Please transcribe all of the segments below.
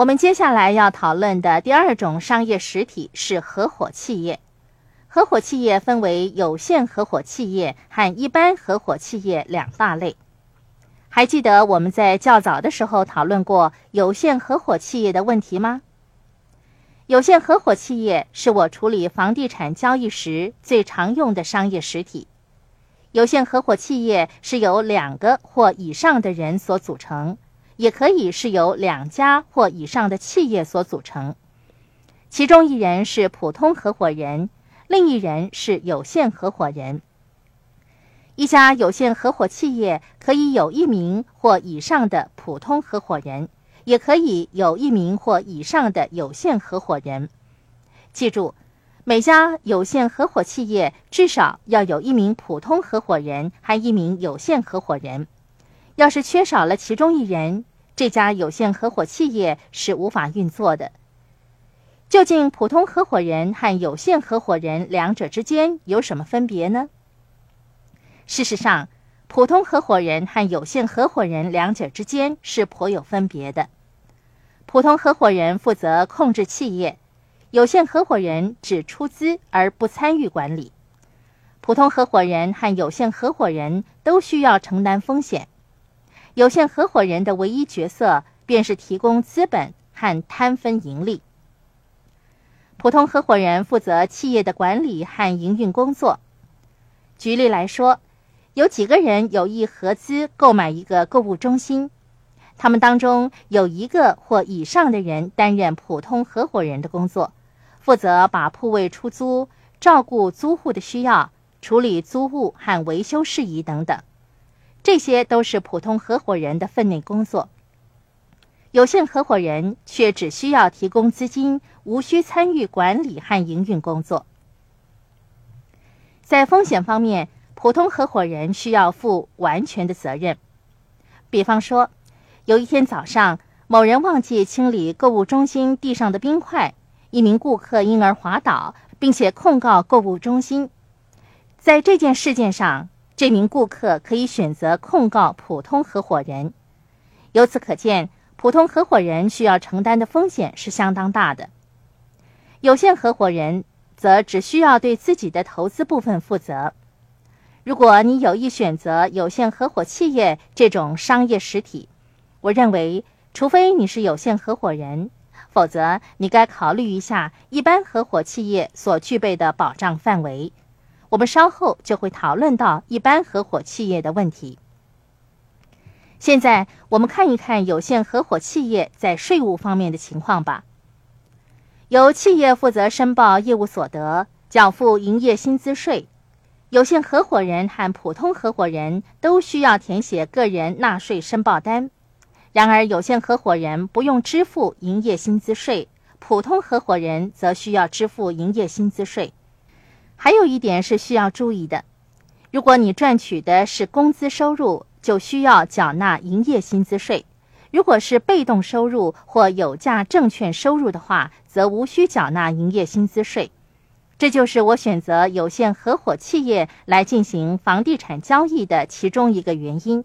我们接下来要讨论的第二种商业实体是合伙企业。合伙企业分为有限合伙企业和一般合伙企业两大类。还记得我们在较早的时候讨论过有限合伙企业的问题吗？有限合伙企业是我处理房地产交易时最常用的商业实体。有限合伙企业是由两个或以上的人所组成，也可以是由两家或以上的企业所组成。其中一人是普通合伙人，另一人是有限合伙人。一家有限合伙企业可以有一名或以上的普通合伙人。也可以有一名或以上的有限合伙人。记住，每家有限合伙企业至少要有一名普通合伙人和一名有限合伙人。要是缺少了其中一人，这家有限合伙企业是无法运作的。究竟普通合伙人和有限合伙人两者之间有什么分别呢？事实上，普通合伙人和有限合伙人两者之间是颇有分别的。普通合伙人负责控制企业，有限合伙人只出资而不参与管理。普通合伙人和有限合伙人都需要承担风险，有限合伙人的唯一角色便是提供资本和摊分盈利。普通合伙人负责企业的管理和营运工作。举例来说，有几个人有意合资购买一个购物中心。他们当中有一个或以上的人担任普通合伙人的工作，负责把铺位出租、照顾租户的需要、处理租务和维修事宜等等，这些都是普通合伙人的分内工作。有限合伙人却只需要提供资金，无需参与管理和营运工作。在风险方面，普通合伙人需要负完全的责任，比方说。有一天早上，某人忘记清理购物中心地上的冰块，一名顾客因而滑倒，并且控告购物中心。在这件事件上，这名顾客可以选择控告普通合伙人。由此可见，普通合伙人需要承担的风险是相当大的。有限合伙人则只需要对自己的投资部分负责。如果你有意选择有限合伙企业这种商业实体，我认为，除非你是有限合伙人，否则你该考虑一下一般合伙企业所具备的保障范围。我们稍后就会讨论到一般合伙企业的问题。现在我们看一看有限合伙企业在税务方面的情况吧。由企业负责申报业务所得，缴付营业薪资税。有限合伙人和普通合伙人都需要填写个人纳税申报单。然而，有限合伙人不用支付营业薪资税，普通合伙人则需要支付营业薪资税。还有一点是需要注意的：如果你赚取的是工资收入，就需要缴纳营业薪资税；如果是被动收入或有价证券收入的话，则无需缴纳营业薪资税。这就是我选择有限合伙企业来进行房地产交易的其中一个原因。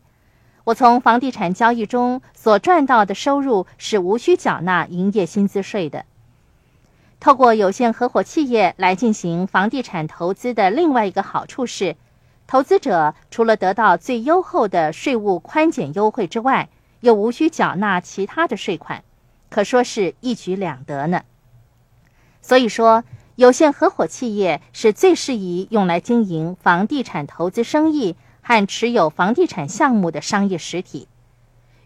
我从房地产交易中所赚到的收入是无需缴纳营业薪资税的。透过有限合伙企业来进行房地产投资的另外一个好处是，投资者除了得到最优厚的税务宽减优惠之外，又无需缴纳其他的税款，可说是一举两得呢。所以说，有限合伙企业是最适宜用来经营房地产投资生意。和持有房地产项目的商业实体，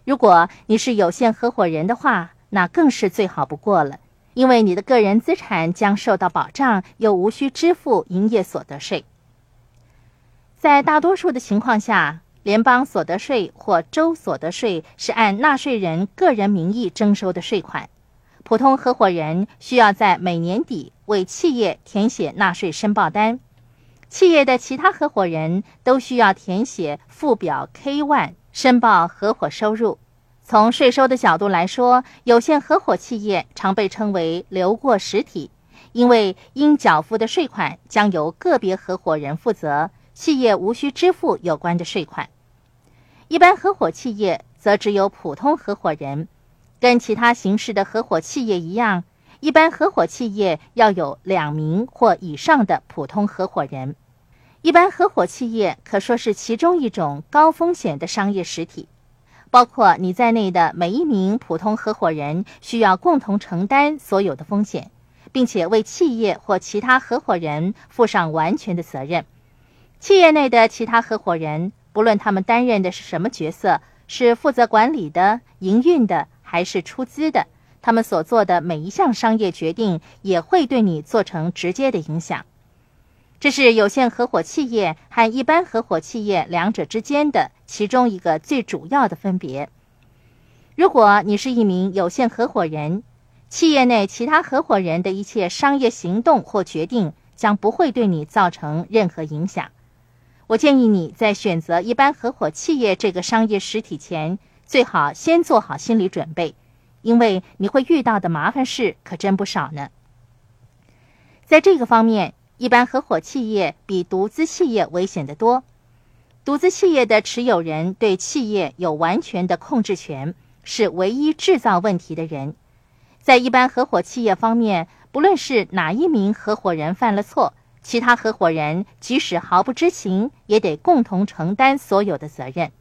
如果你是有限合伙人的话，那更是最好不过了，因为你的个人资产将受到保障，又无需支付营业所得税。在大多数的情况下，联邦所得税或州所得税是按纳税人个人名义征收的税款，普通合伙人需要在每年底为企业填写纳税申报单。企业的其他合伙人都需要填写附表 K1 申报合伙收入。从税收的角度来说，有限合伙企业常被称为流过实体，因为应缴付的税款将由个别合伙人负责，企业无需支付有关的税款。一般合伙企业则只有普通合伙人，跟其他形式的合伙企业一样，一般合伙企业要有两名或以上的普通合伙人。一般合伙企业可说是其中一种高风险的商业实体，包括你在内的每一名普通合伙人需要共同承担所有的风险，并且为企业或其他合伙人负上完全的责任。企业内的其他合伙人，不论他们担任的是什么角色，是负责管理的、营运的，还是出资的，他们所做的每一项商业决定也会对你造成直接的影响。这是有限合伙企业和一般合伙企业两者之间的其中一个最主要的分别。如果你是一名有限合伙人，企业内其他合伙人的一切商业行动或决定将不会对你造成任何影响。我建议你在选择一般合伙企业这个商业实体前，最好先做好心理准备，因为你会遇到的麻烦事可真不少呢。在这个方面。一般合伙企业比独资企业危险得多。独资企业的持有人对企业有完全的控制权，是唯一制造问题的人。在一般合伙企业方面，不论是哪一名合伙人犯了错，其他合伙人即使毫不知情，也得共同承担所有的责任。